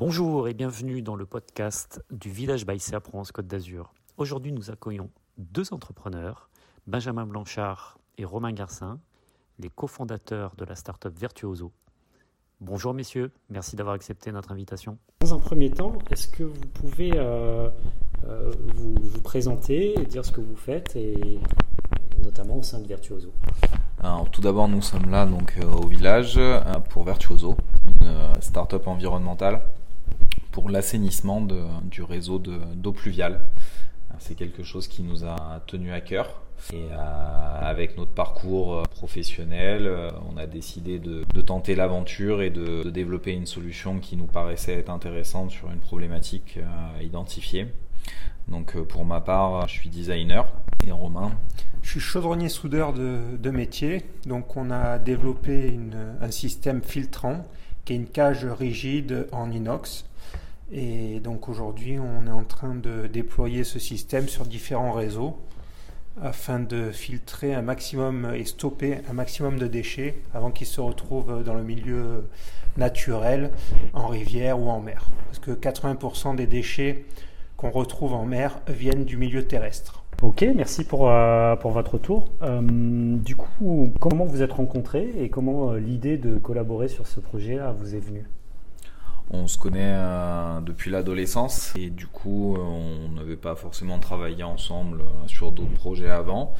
Bonjour et bienvenue dans le podcast du Village Baïsé à Provence-Côte d'Azur. Aujourd'hui, nous accueillons deux entrepreneurs, Benjamin Blanchard et Romain Garcin, les cofondateurs de la start-up Virtuoso. Bonjour messieurs, merci d'avoir accepté notre invitation. Dans un premier temps, est-ce que vous pouvez euh, euh, vous, vous, présenter et dire ce que vous faites, et notamment au sein de Virtuoso? Alors, Tout d'abord, nous sommes là donc, euh, au village pour Virtuoso, une start-up environnementale pour l'assainissement du réseau d'eau pluviale. C'est quelque chose qui nous a tenu à cœur. Et euh, avec notre parcours euh, professionnel, euh, on a décidé de, tenter l'aventure et de, de, développer une solution qui nous paraissait être intéressante sur une problématique identifiée. Donc pour ma part, je suis designer et Romain. Je suis chaudronnier soudeur de, de métier. Donc on a développé un système filtrant qui est une cage rigide en inox et donc aujourd'hui, on est en train de déployer ce système sur différents réseaux afin de filtrer un maximum et stopper un maximum de déchets avant qu'ils se retrouvent dans le milieu naturel, en rivière ou en mer. Parce que 80% des déchets qu'on retrouve en mer viennent du milieu terrestre. Ok, merci pour, euh, pour votre tour. Euh, du coup, comment vous êtes rencontrés et comment euh, l'idée de collaborer sur ce projet-là vous est venue? On se connaît euh, depuis l'adolescence et du coup on n'avait pas forcément travaillé ensemble euh, sur d'autres projets avant.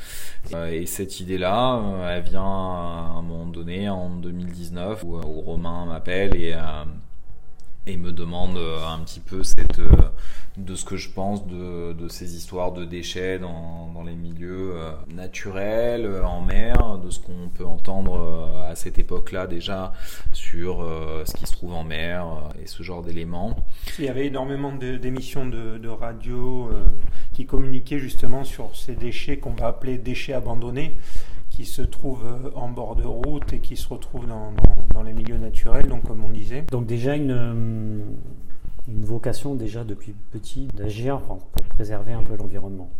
Euh, et cette idée-là, elle vient à un moment donné en 2019 où, Romain m'appelle et, et me demande un petit peu cette de ce que je pense de, ces histoires de déchets dans, les milieux euh, naturels, euh, en mer, de ce qu'on peut entendre euh, à cette époque-là déjà sur ce qui se trouve en mer et ce genre d'éléments. Il y avait énormément d'émissions de, de, radio qui communiquaient justement sur ces déchets qu'on va appeler déchets abandonnés qui se trouvent en bord de route et qui se retrouvent dans, dans, dans les milieux naturels, donc comme on disait. Donc déjà une une vocation déjà depuis petit d'agir pour préserver un peu l'environnement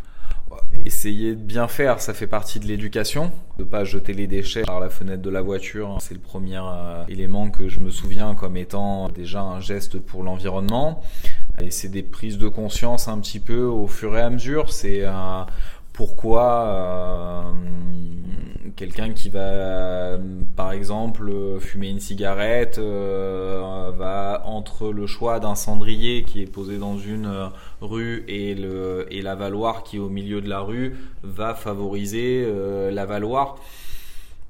Essayer de bien faire, ça fait partie de l'éducation. De pas jeter les déchets par la fenêtre de la voiture, c'est le premier euh, élément que je me souviens comme étant déjà un geste pour l'environnement. Et c'est des prises de conscience un petit peu au fur et à mesure. C'est euh, pourquoi euh, quelqu'un qui va, par exemple, fumer une cigarette euh, va entre le choix d'un cendrier qui est posé dans une rue et le et l'avaloir qui est au milieu de la rue va favoriser euh, l'avaloir.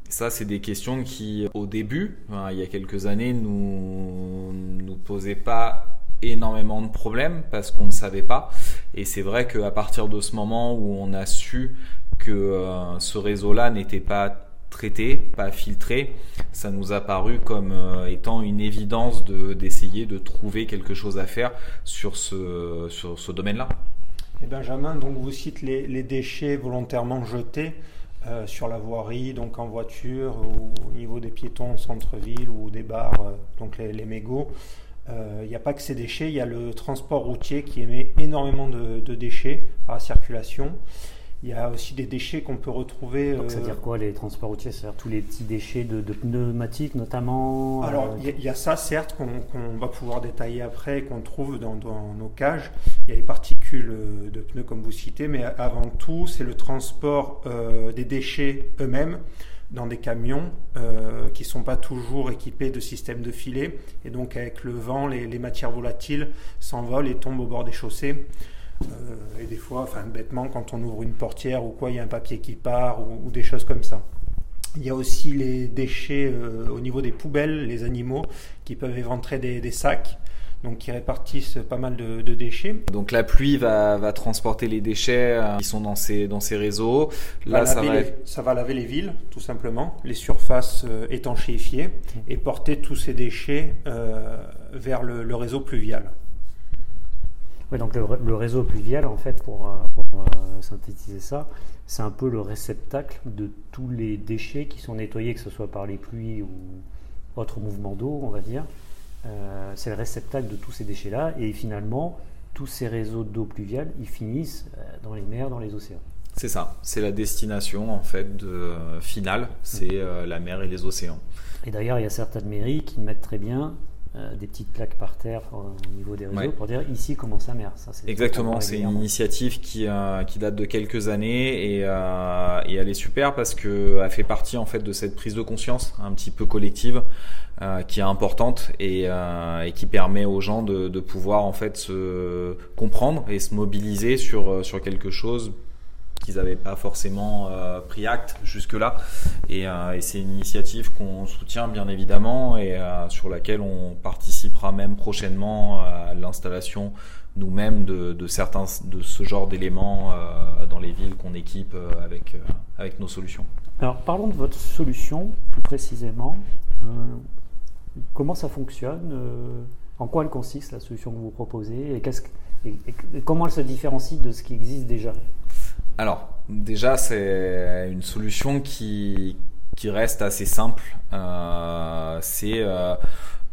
Ça, c'est des questions qui, au début, hein, il y a quelques années, nous nous posaient pas énormément de problèmes parce qu'on ne savait pas. Et c'est vrai qu'à partir de ce moment où on a su que euh, ce réseau-là n'était pas traité, pas filtré, ça nous a paru comme euh, étant une évidence de, d'essayer de trouver quelque chose à faire sur ce, sur ce domaine-là. Et Benjamin, donc vous citez les, déchets volontairement jetés. Euh, sur la voirie, donc en voiture ou au niveau des piétons centre-ville ou des bars, donc les, les mégots. Il euh, n'y a pas que ces déchets, il y a le transport routier qui émet énormément de, déchets par la circulation. Il y a aussi des déchets qu'on peut retrouver. Donc, c'est-à-dire euh, quoi les transports routiers? C'est-à-dire tous les petits déchets de, pneumatiques notamment Alors, euh, il y, a ça, certes, qu'on va pouvoir détailler après, qu'on trouve dans, dans, nos cages. Il y a les particules de pneus, comme vous citez, mais avant tout, c'est le transport des déchets eux-mêmes dans des camions euh, qui ne sont pas toujours équipés de systèmes de filets. Et donc avec le vent, les, matières volatiles s'envolent et tombent au bord des chaussées. Euh, et des fois, enfin bêtement, quand on ouvre une portière ou quoi, il y a un papier qui part ou, des choses comme ça. Il y a aussi les déchets euh, au niveau des poubelles, les animaux qui peuvent éventrer des, des sacs donc qui répartissent pas mal de, déchets. Donc la pluie va, va transporter les déchets euh, qui sont dans ces, dans ces réseaux. Là, ça, va... ça va laver les villes, tout simplement, les surfaces euh, étanchéifiées, et porter tous ces déchets euh, vers le, réseau pluvial. Oui, donc le, réseau pluvial, en fait, pour, pour synthétiser ça, c'est un peu le réceptacle de tous les déchets qui sont nettoyés, que ce soit par les pluies ou autres mouvements d'eau, on va dire. Euh, c'est le réceptacle de tous ces déchets-là, et finalement, tous ces réseaux d'eau pluviale, ils finissent euh, dans les mers, dans les océans. C'est ça, c'est la destination en fait de, euh, finale, c'est la mer et les océans. Et d'ailleurs, il y a certaines mairies qui mettent très bien euh, des petites plaques par terre au niveau des réseaux pour dire ici commence sa mer. Ça, Exactement, c'est une initiative qui, euh, qui date de quelques années et, euh, et elle est super parce qu'elle fait partie en fait de cette prise de conscience un petit peu collective qui est importante et, et, qui permet aux gens de, de, pouvoir en fait se comprendre et se mobiliser sur, sur quelque chose qu'ils n'avaient pas forcément euh, pris acte jusque-là. Euh, et, c'est une initiative qu'on soutient bien évidemment et euh, sur laquelle on participera même prochainement à l'installation nous-mêmes de, certains de ce genre d'éléments dans les villes qu'on équipe avec, avec nos solutions. Alors parlons de votre solution plus précisément. comment ça fonctionne En quoi elle consiste la solution que vous proposez et, comment elle se différencie de ce qui existe déjà? Alors, déjà, c'est une solution qui, reste assez simple. Euh, c'est euh,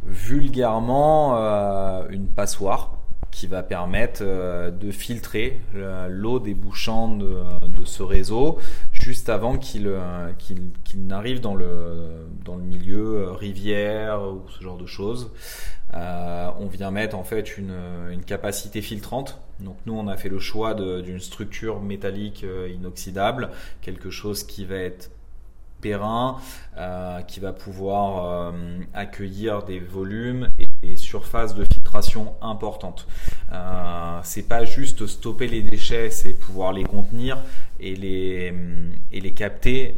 vulgairement euh, une passoire qui va permettre de filtrer l'eau débouchant de, de, ce réseau juste avant qu'il n'arrive dans le milieu rivière ou ce genre de choses. On vient mettre en fait une, capacité filtrante. Donc nous, on a fait le choix d'une structure métallique euh, inoxydable, quelque chose qui va être périn, euh, qui va pouvoir euh, accueillir des volumes des surfaces de filtration importantes. Euh, c'est pas juste stopper les déchets, c'est pouvoir les contenir et les, et les capter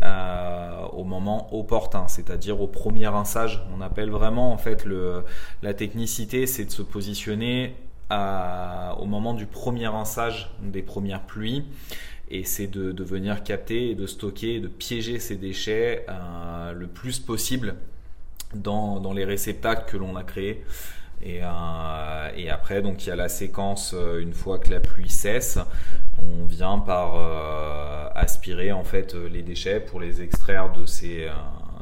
au moment opportun, c'est-à-dire au premier rinçage. On appelle vraiment en fait la technicité, c'est de se positionner au moment du premier rinçage des premières pluies. Et c'est de, venir capter et de stocker de piéger ces déchets euh, le plus possible dans, les réceptacles que l'on a créés. Et, euh, après, donc il y a la séquence euh, une fois que la pluie cesse, on vient par aspirer en fait les déchets pour les extraire de ces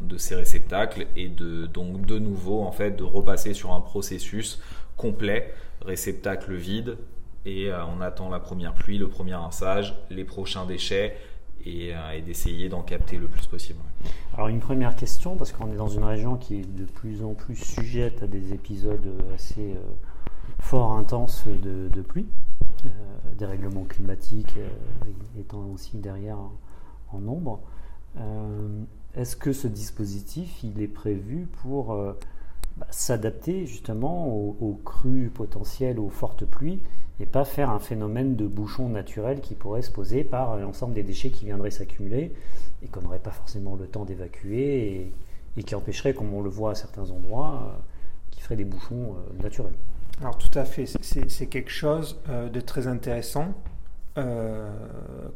de ces réceptacles et de donc de nouveau en fait de repasser sur un processus complet réceptacle vide, et euh, on attend la première pluie, le premier rinçage, les prochains déchets, et, euh, d'essayer d'en capter le plus possible. Alors une première question, parce qu'on est dans une région qui est de plus en plus sujette à des épisodes assez euh, forts, intenses de, pluie, des règlements climatiques étant aussi derrière en, nombre. Est-ce que ce dispositif, il est prévu pour bah, s'adapter justement aux, crues potentielles, aux fortes pluies, et pas faire un phénomène de bouchon naturel qui pourrait se poser par l'ensemble des déchets qui viendraient s'accumuler et qu'on n'aurait pas forcément le temps d'évacuer et, qui empêcherait, comme on le voit à certains endroits, euh, qui ferait des bouchons euh, naturels. Alors tout à fait, c'est quelque chose euh, de très intéressant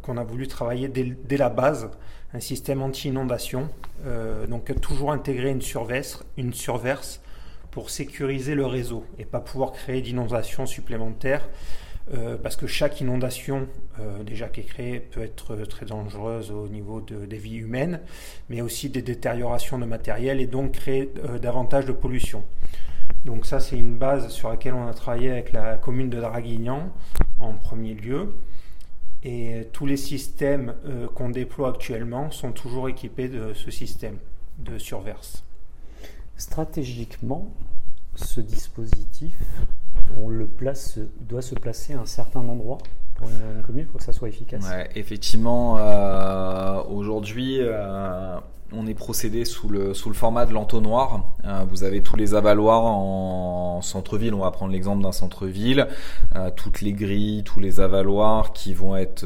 qu'on a voulu travailler dès, la base, un système anti-inondation, donc toujours intégrer une surverse pour sécuriser le réseau et pas pouvoir créer d'inondations supplémentaires. Euh, parce que chaque inondation euh, déjà qui est créée peut être très dangereuse au niveau des vies humaines, mais aussi des détériorations de matériel et donc créer euh, davantage de pollution. Donc ça c'est une base sur laquelle on a travaillé avec la commune de Draguignan en premier lieu. Et tous les systèmes qu'on déploie actuellement sont toujours équipés de ce système de surverse. Stratégiquement, ce dispositif, on le place, doit se placer à un certain endroit pour une, commune pour que ça soit efficace. effectivement, euh, aujourd'hui, euh, on est procédé sous le, sous le format de l'entonnoir. Euh, vous avez tous les avaloirs en centre-ville. On va prendre l'exemple d'un centre-ville. toutes les grilles, tous les avaloirs qui vont être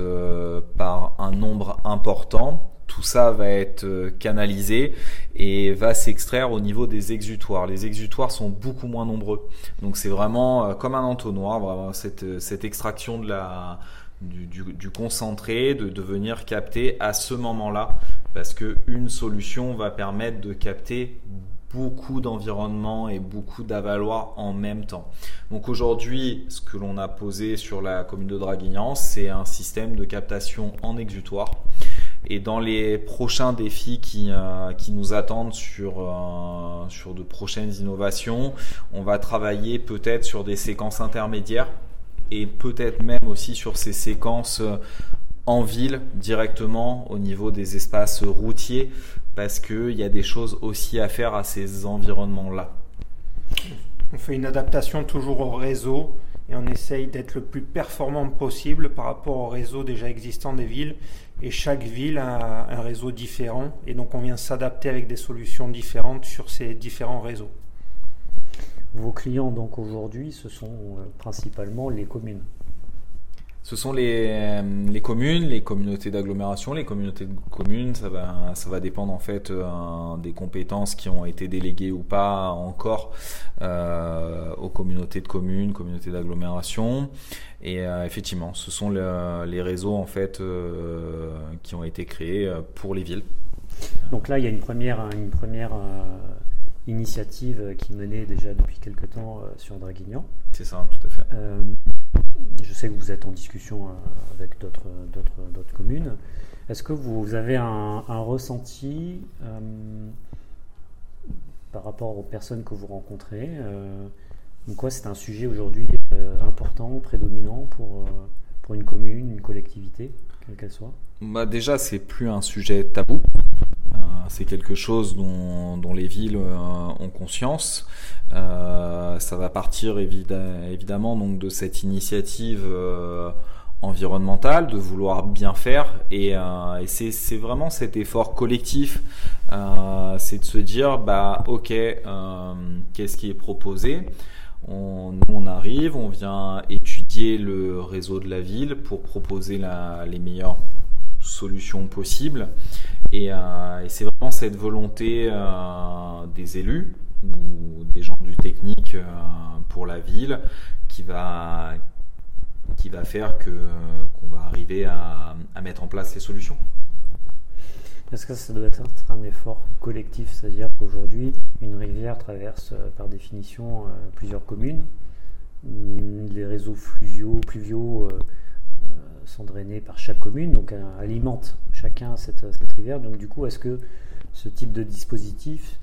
par un nombre important tout ça va être euh, canalisé et va s'extraire au niveau des exutoires. Les exutoires sont beaucoup moins nombreux. Donc c'est vraiment euh, comme un entonnoir, vraiment cette, euh, cette extraction de la, du, concentré, de, de venir capter à ce moment-là. Parce qu'une solution va permettre de capter beaucoup d'environnement et beaucoup d'avaloirs en même temps. Donc aujourd'hui, ce que l'on a posé sur la commune de Draguignan, c'est un système de captation en exutoire et dans les prochains défis qui, euh, qui nous attendent sur, euh, sur de prochaines innovations, on va travailler peut-être sur des séquences intermédiaires et peut-être même aussi sur ces séquences euh, en ville directement au niveau des espaces routiers parce qu'il y a des choses aussi à faire à ces environnements-là. On fait une adaptation toujours au réseau et on essaye d'être le plus performant possible par rapport au réseau déjà existant des villes. Et chaque ville a un réseau différent et donc on vient s'adapter avec des solutions différentes sur ces différents réseaux. Vos clients donc aujourd'hui, ce sont euh, principalement les communes ce sont les, euh, les, communes, les communautés d'agglomération. Les communautés de communes, ça va, ça va dépendre en fait euh, des compétences qui ont été déléguées ou pas encore euh, aux communautés de communes, communautés d'agglomération. Et effectivement, ce sont les réseaux en fait qui ont été créés pour les villes. Donc là, il y a une première, une première initiative qui menait déjà depuis quelques temps sur Draguignan. C'est ça, tout à fait je sais que vous êtes en discussion euh, avec d'autres communes. Est-ce que vous avez un, ressenti euh, par rapport aux personnes que vous rencontrez euh, quoi c'est un sujet aujourd'hui important, prédominant pour, pour une commune, une collectivité, quelle qu'elle soit? Bah Déjà, c'est plus un sujet tabou. C'est quelque chose dont, les villes ont conscience. Euh, ça va partir évidemment de cette initiative euh, environnementale, de vouloir bien faire, et, euh, c'est vraiment cet effort collectif, c'est de se dire bah ok, qu'est-ce qui est proposé? On, nous, on arrive, on vient étudier le réseau de la ville pour proposer les meilleures solutions possibles. Et, et c'est vraiment cette volonté des élus, ou des gens du technique euh, pour la ville qui va, qui va faire que, qu'on va arriver à, mettre en place ces solutions. Est-ce que ça doit être un effort collectif? C'est-à-dire qu'aujourd'hui, une rivière traverse euh, par définition euh, plusieurs communes. Mm, les réseaux fluviaux, pluviaux sont drainés par chaque commune, donc alimentent chacun cette, cette rivière. Donc du coup, est-ce que ce type de dispositif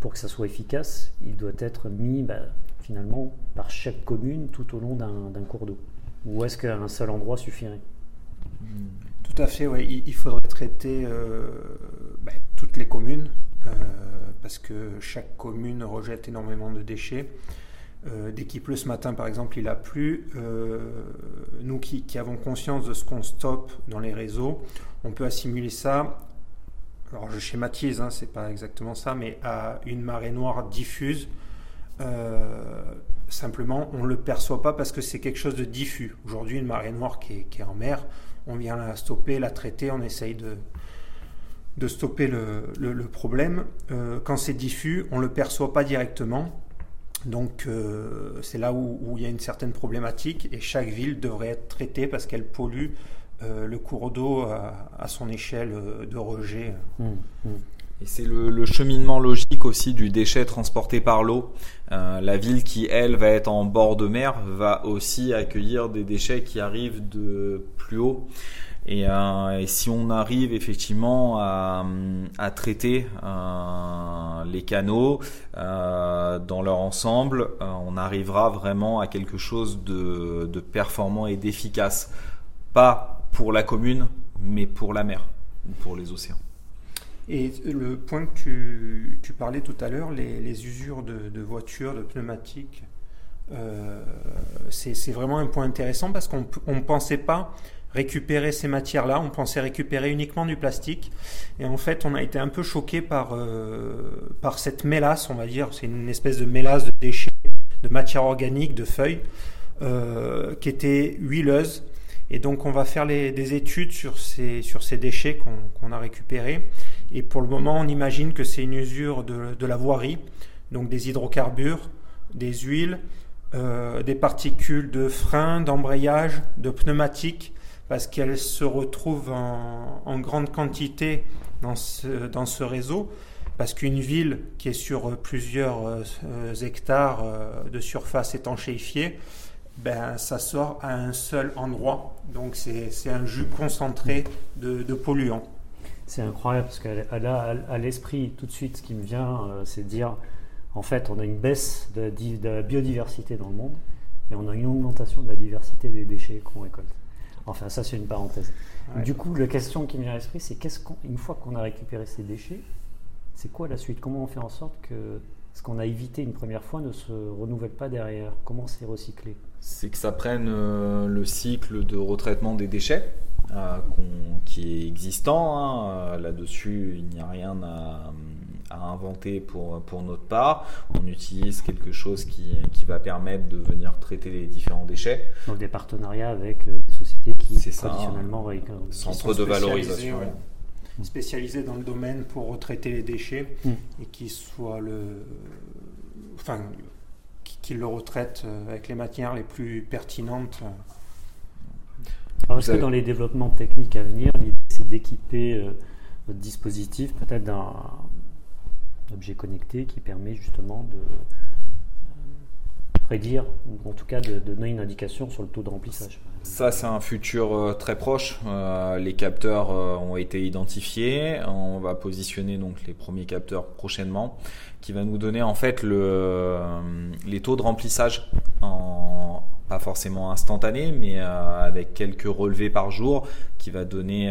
pour que ça soit efficace, il doit être mis bah, finalement par chaque commune tout au long d'un cours d'eau? Ou est-ce qu'un seul endroit suffirait? Tout à fait, oui. Il, faudrait traiter euh, bah, toutes les communes euh, parce que chaque commune rejette énormément de déchets. Euh, dès qu'il pleut ce matin, par exemple, il a plu. nous qui, avons conscience de ce qu'on stoppe dans les réseaux, on peut assimiler ça alors je schématise, hein, c'est pas exactement ça, mais à une marée noire diffuse, euh, simplement on ne le perçoit pas parce que c'est quelque chose de diffus. Aujourd'hui, une marée noire qui est, en mer, on vient la stopper, la traiter, on essaye de, stopper le, problème. Euh, quand c'est diffus, on ne le perçoit pas directement. Donc euh, c'est là où, où, il y a une certaine problématique et chaque ville devrait être traitée parce qu'elle pollue euh, le cours d'eau à, son échelle euh, de rejet. Mmh, mmh. Et c'est le, cheminement logique aussi du déchet transporté par l'eau. Euh, la ville qui, elle, va être en bord de mer, va aussi accueillir des déchets qui arrivent de plus haut. Et, si on arrive effectivement à, traiter les canaux dans leur ensemble, on arrivera vraiment à quelque chose de, performant et d'efficace. Pas pour la commune, mais pour la mer, pour les océans. Et le point que tu, parlais tout à l'heure, les, usures de, voitures, de pneumatiques, euh, c'est vraiment un point intéressant parce qu'on ne pensait pas récupérer ces matières-là, on pensait récupérer uniquement du plastique. Et en fait, on a été un peu choqué par, euh, par cette mélasse, on va dire, c'est une espèce de mélasse de déchets, de matière organique, de feuilles, euh, qui était huileuse et donc on va faire des études sur ces, sur ces déchets qu'on a récupérés. Et pour le moment, on imagine que c'est une usure de, la voirie, donc des hydrocarbures, des huiles, euh, des particules de frein, d'embrayage, de pneumatiques, parce qu'elles se retrouvent en, grande quantité dans ce, réseau. Parce qu'une ville qui est sur plusieurs euh, hectares euh, de surface étanchéifiée, ben, ça sort à un seul endroit. Donc c'est un jus concentré de, polluants. C'est incroyable parce qu'à l'esprit, tout de suite, ce qui me vient, euh, c'est de dire, en fait, on a une baisse de, de, biodiversité dans le monde et on a une augmentation de la diversité des déchets qu'on récolte. Enfin, ça, c'est une parenthèse. Du coup, la question qui me vient à l'esprit, c'est qu'est-ce qu'une fois qu'on a récupéré ces déchets, c'est quoi la suite? Comment on fait en sorte que ce qu'on a évité une première fois ne se renouvelle pas derrière? Comment c'est recyclé? C'est que ça prenne euh, le cycle de retraitement des déchets euh, qui est existant. Hein. Là-dessus, il n'y a rien à, inventer pour, pour notre part. On utilise quelque chose qui, qui, va permettre de venir traiter les différents déchets. Donc des partenariats avec des sociétés qui traditionnellement... Ça, centre de valorisation spécialisés dans le domaine pour retraiter les déchets mm. et qui soit le, enfin, qui, le retraite euh, avec les matières les plus pertinentes. Alors, est-ce que dans les développements techniques à venir, l'idée c'est d'équiper euh, votre dispositif peut-être d'un objet connecté qui permet justement de prédire, ou en tout cas de, donner une indication sur le taux de remplissage. Ça, c'est un futur euh, très proche. Euh, les capteurs euh, ont été identifiés. On va positionner donc les premiers capteurs prochainement, qui va nous donner en fait le, les taux de remplissage pas forcément instantané, mais avec quelques relevés par jour, qui va donner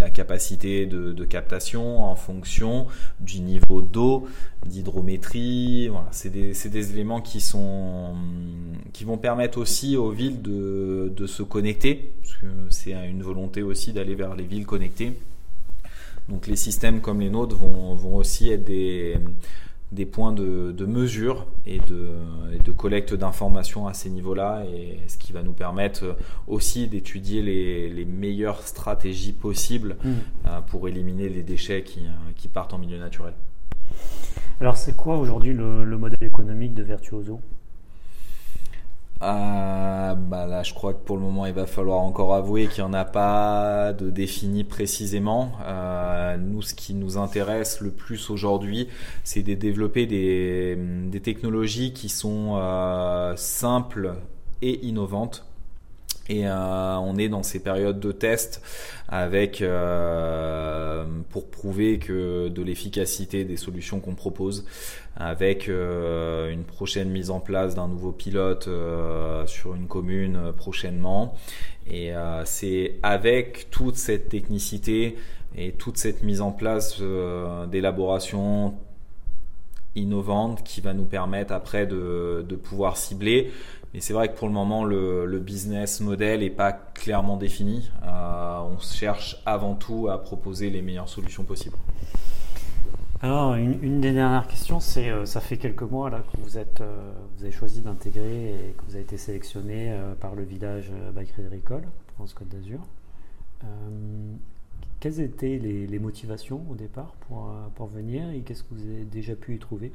la capacité de, captation en fonction du niveau d'eau, d'hydrométrie. C'est des, éléments qui, sont, qui vont permettre aussi aux villes de, de se connecter, parce que c'est une volonté aussi d'aller vers les villes connectées. Donc les systèmes comme les nôtres vont, vont aussi être des, des points de, mesure et de, de collecte d'informations à ces niveaux-là, et ce qui va nous permettre aussi d'étudier les, meilleures stratégies possibles mmh. euh, pour éliminer les déchets qui, euh, qui, partent en milieu naturel. Alors c'est quoi aujourd'hui le, le modèle économique de Virtuoso euh, bah là, je crois que pour le moment, il va falloir encore avouer qu'il n'y en a pas de défini précisément. Euh, nous, ce qui nous intéresse le plus aujourd'hui, c'est de développer des, des, technologies qui sont euh, simples et innovantes et euh, on est dans ces périodes de test avec euh, pour prouver que de l'efficacité des solutions qu'on propose, avec euh, une prochaine mise en place d'un nouveau pilote sur une commune prochainement. Et c'est avec toute cette technicité et toute cette mise en place d'élaboration innovante qui va nous permettre après de, de pouvoir cibler mais c'est vrai que pour le moment, le, business model n'est pas clairement défini. Euh, on cherche avant tout à proposer les meilleures solutions possibles. Alors, une, des dernières questions, c'est euh, ça fait quelques mois là, que vous, êtes, euh, vous avez choisi d'intégrer et que vous avez été sélectionné par le village Bike Agricole, France Côte d'Azur. quelles étaient les, motivations au départ pour, pour venir et qu'est-ce que vous avez déjà pu y trouver?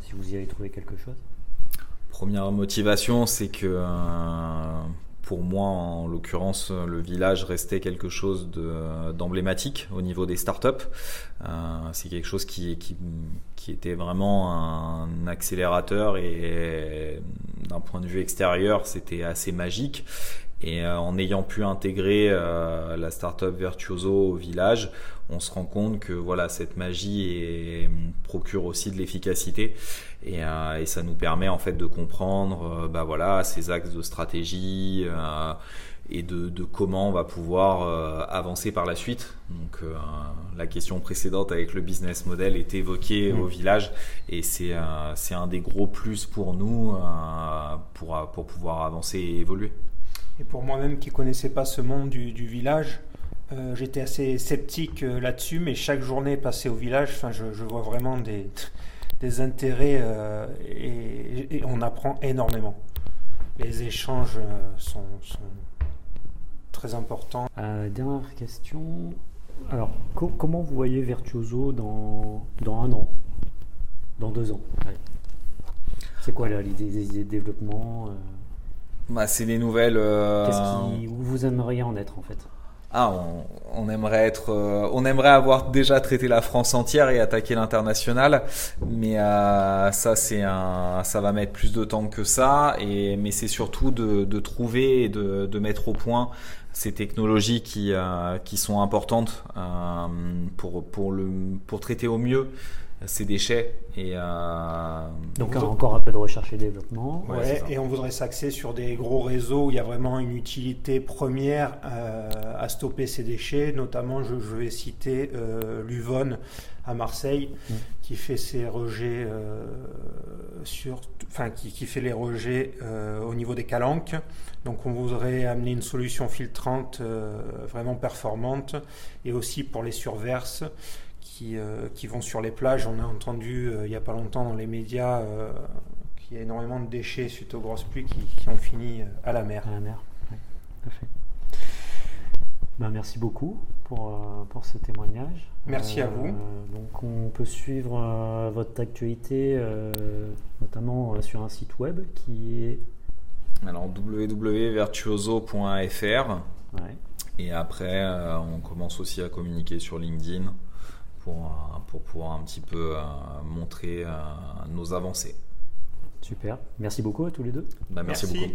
Si vous y avez trouvé quelque chose Première motivation, c'est que euh, pour moi, en l'occurrence, le village restait quelque chose d'emblématique au niveau des startups. Euh, c'est quelque chose qui, qui, était vraiment un accélérateur et d'un point de vue extérieur, c'était assez magique. Et euh, en ayant pu intégrer la startup Virtuoso au village, on se rend compte que voilà cette magie procure aussi de l'efficacité euh, et, ça nous permet en fait de comprendre euh, bah voilà ces axes de stratégie euh, et de, comment on va pouvoir avancer par la suite. Donc la question précédente avec le business model est évoquée mmh. au village et c'est c'est un des gros plus pour nous pour, pour pouvoir avancer et évoluer. Et pour moi-même qui connaissais pas ce monde du, du village, euh, j'étais assez sceptique euh, là-dessus, mais chaque journée passée au village, enfin, je, vois vraiment des, des intérêts euh, et, on apprend énormément. Les échanges sont, sont, très importants. dernière question. Alors, comment vous voyez Virtuoso dans, dans un an? Dans deux ans C'est quoi l'idée des idées de développement bah, C'est les nouvelles. Qu'est-ce qui, où vous aimeriez en être en fait? Ah, on, aimerait être, euh, on aimerait avoir déjà traité la France entière et attaqué l'international, mais euh, ça c'est un, ça va mettre plus de temps que ça. Et mais c'est surtout de, trouver et de, mettre au point ces technologies qui, euh, qui sont importantes pour, pour, le, pour traiter au mieux ces déchets. Et, euh, Donc encore un peu de recherche et développement. Ouais, et on voudrait s'axer sur des gros réseaux où il y a vraiment une utilité première euh, à stopper ces déchets. Notamment, je, vais citer euh, l'Uvonne à Marseille, mm. qui fait ses rejets sur, enfin qui, qui, fait les rejets au niveau des calanques. Donc on voudrait amener une solution filtrante vraiment performante et aussi pour les surverses euh, qui, vont sur les plages. On a entendu euh, il n'y a pas longtemps dans les médias euh, qu'il y a énormément de déchets suite aux grosses pluies qui, ont fini à la mer. À la mer, oui, tout à fait. Ben, merci beaucoup pour, pour ce témoignage. Merci à vous. Donc on peut suivre votre actualité notamment sur un site web qui est alors www.virtuoso.fr et après on commence aussi à communiquer sur LinkedIn pour, pouvoir un petit peu euh, montrer euh, nos avancées. Super. Merci beaucoup à tous les deux. Bah, merci beaucoup.